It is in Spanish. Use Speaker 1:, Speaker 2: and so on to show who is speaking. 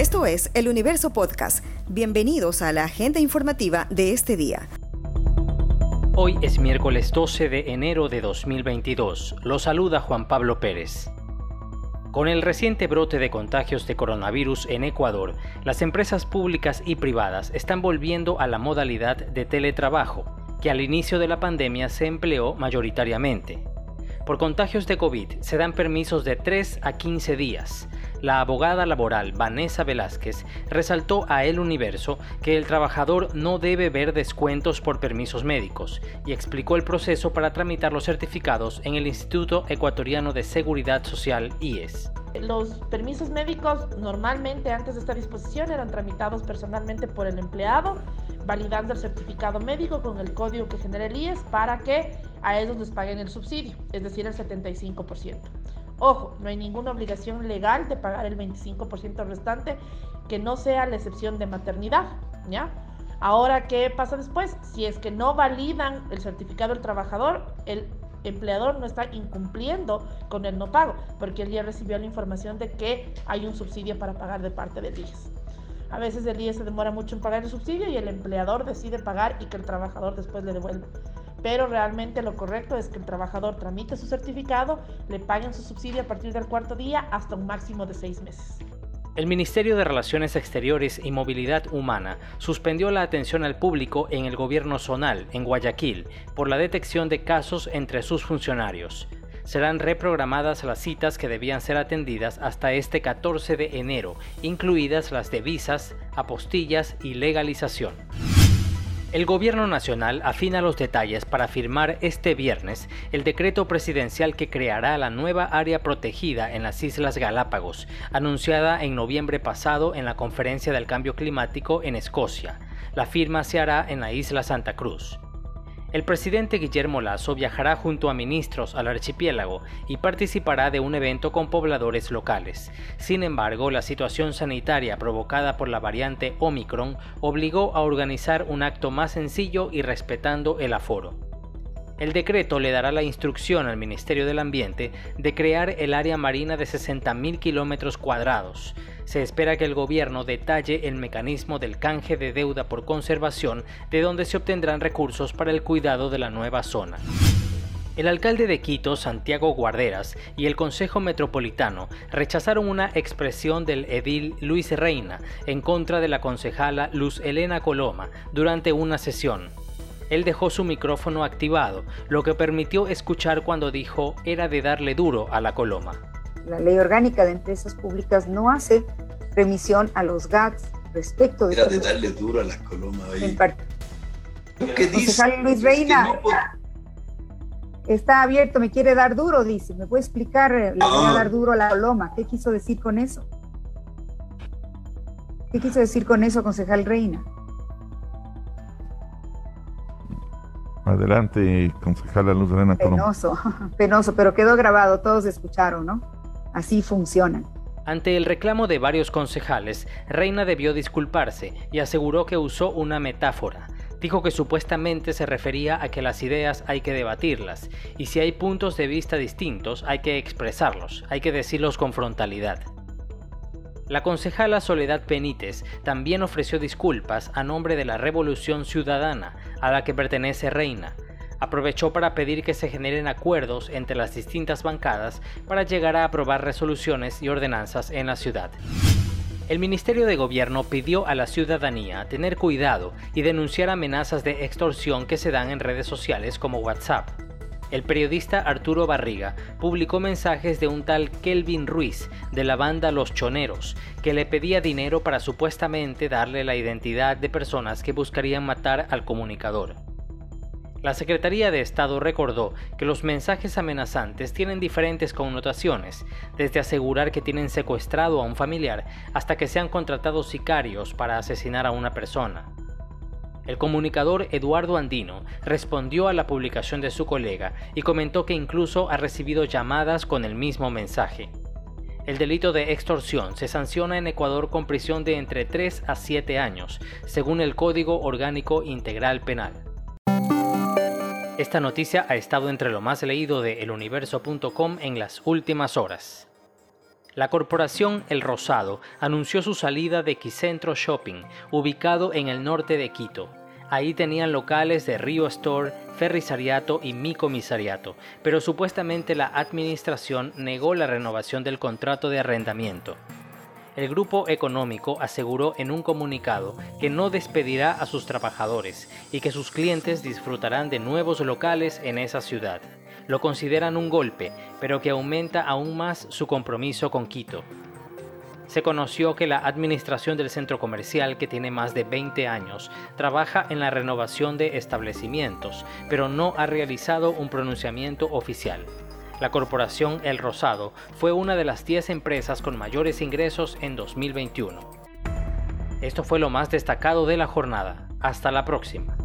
Speaker 1: Esto es El Universo Podcast. Bienvenidos a la agenda informativa de este día.
Speaker 2: Hoy es miércoles 12 de enero de 2022. Lo saluda Juan Pablo Pérez. Con el reciente brote de contagios de coronavirus en Ecuador, las empresas públicas y privadas están volviendo a la modalidad de teletrabajo, que al inicio de la pandemia se empleó mayoritariamente. Por contagios de COVID se dan permisos de 3 a 15 días. La abogada laboral Vanessa Velázquez resaltó a El Universo que el trabajador no debe ver descuentos por permisos médicos y explicó el proceso para tramitar los certificados en el Instituto Ecuatoriano de Seguridad Social IES.
Speaker 3: Los permisos médicos normalmente antes de esta disposición eran tramitados personalmente por el empleado, validando el certificado médico con el código que genera el IES para que a ellos les paguen el subsidio, es decir, el 75%. Ojo, no hay ninguna obligación legal de pagar el 25% restante que no sea la excepción de maternidad, ¿ya? Ahora, ¿qué pasa después? Si es que no validan el certificado del trabajador, el empleador no está incumpliendo con el no pago, porque él ya recibió la información de que hay un subsidio para pagar de parte del IES. A veces el IES se demora mucho en pagar el subsidio y el empleador decide pagar y que el trabajador después le devuelva pero realmente lo correcto es que el trabajador tramite su certificado, le paguen su subsidio a partir del cuarto día hasta un máximo de seis meses.
Speaker 2: El Ministerio de Relaciones Exteriores y Movilidad Humana suspendió la atención al público en el gobierno zonal, en Guayaquil, por la detección de casos entre sus funcionarios. Serán reprogramadas las citas que debían ser atendidas hasta este 14 de enero, incluidas las de visas, apostillas y legalización. El Gobierno Nacional afina los detalles para firmar este viernes el decreto presidencial que creará la nueva área protegida en las Islas Galápagos, anunciada en noviembre pasado en la Conferencia del Cambio Climático en Escocia. La firma se hará en la isla Santa Cruz. El presidente Guillermo Lazo viajará junto a ministros al archipiélago y participará de un evento con pobladores locales. Sin embargo, la situación sanitaria provocada por la variante Omicron obligó a organizar un acto más sencillo y respetando el aforo. El decreto le dará la instrucción al Ministerio del Ambiente de crear el área marina de 60.000 kilómetros cuadrados. Se espera que el gobierno detalle el mecanismo del canje de deuda por conservación de donde se obtendrán recursos para el cuidado de la nueva zona. El alcalde de Quito, Santiago Guarderas, y el Consejo Metropolitano rechazaron una expresión del edil Luis Reina en contra de la concejala Luz Elena Coloma durante una sesión él dejó su micrófono activado, lo que permitió escuchar cuando dijo era de darle duro a la coloma.
Speaker 4: La ley orgánica de empresas públicas no hace remisión a los GATS respecto de...
Speaker 5: Era de darle duro a la coloma.
Speaker 4: En parte. ¿Qué dice? Luis Reina está abierto, me quiere dar duro, dice. ¿Me puede explicar? Le voy a ah. dar duro a la coloma. ¿Qué quiso decir con eso? ¿Qué quiso decir con eso, concejal Reina?
Speaker 6: Adelante, concejala Luz Elena
Speaker 4: Penoso, penoso, pero quedó grabado, todos escucharon, ¿no? Así funcionan.
Speaker 2: Ante el reclamo de varios concejales, Reina debió disculparse y aseguró que usó una metáfora. Dijo que supuestamente se refería a que las ideas hay que debatirlas, y si hay puntos de vista distintos hay que expresarlos, hay que decirlos con frontalidad. La concejala Soledad Penites también ofreció disculpas a nombre de la Revolución Ciudadana, a la que pertenece Reina. Aprovechó para pedir que se generen acuerdos entre las distintas bancadas para llegar a aprobar resoluciones y ordenanzas en la ciudad. El Ministerio de Gobierno pidió a la ciudadanía tener cuidado y denunciar amenazas de extorsión que se dan en redes sociales como WhatsApp el periodista Arturo Barriga publicó mensajes de un tal Kelvin Ruiz de la banda Los Choneros, que le pedía dinero para supuestamente darle la identidad de personas que buscarían matar al comunicador. La Secretaría de Estado recordó que los mensajes amenazantes tienen diferentes connotaciones, desde asegurar que tienen secuestrado a un familiar hasta que sean contratados sicarios para asesinar a una persona. El comunicador Eduardo Andino respondió a la publicación de su colega y comentó que incluso ha recibido llamadas con el mismo mensaje. El delito de extorsión se sanciona en Ecuador con prisión de entre 3 a 7 años, según el Código Orgánico Integral Penal. Esta noticia ha estado entre lo más leído de eluniverso.com en las últimas horas. La corporación El Rosado anunció su salida de Quicentro Shopping, ubicado en el norte de Quito. Ahí tenían locales de Río Store, Ferrisariato y Mi Comisariato, pero supuestamente la administración negó la renovación del contrato de arrendamiento. El grupo económico aseguró en un comunicado que no despedirá a sus trabajadores y que sus clientes disfrutarán de nuevos locales en esa ciudad. Lo consideran un golpe, pero que aumenta aún más su compromiso con Quito. Se conoció que la administración del centro comercial, que tiene más de 20 años, trabaja en la renovación de establecimientos, pero no ha realizado un pronunciamiento oficial. La corporación El Rosado fue una de las 10 empresas con mayores ingresos en 2021. Esto fue lo más destacado de la jornada. Hasta la próxima.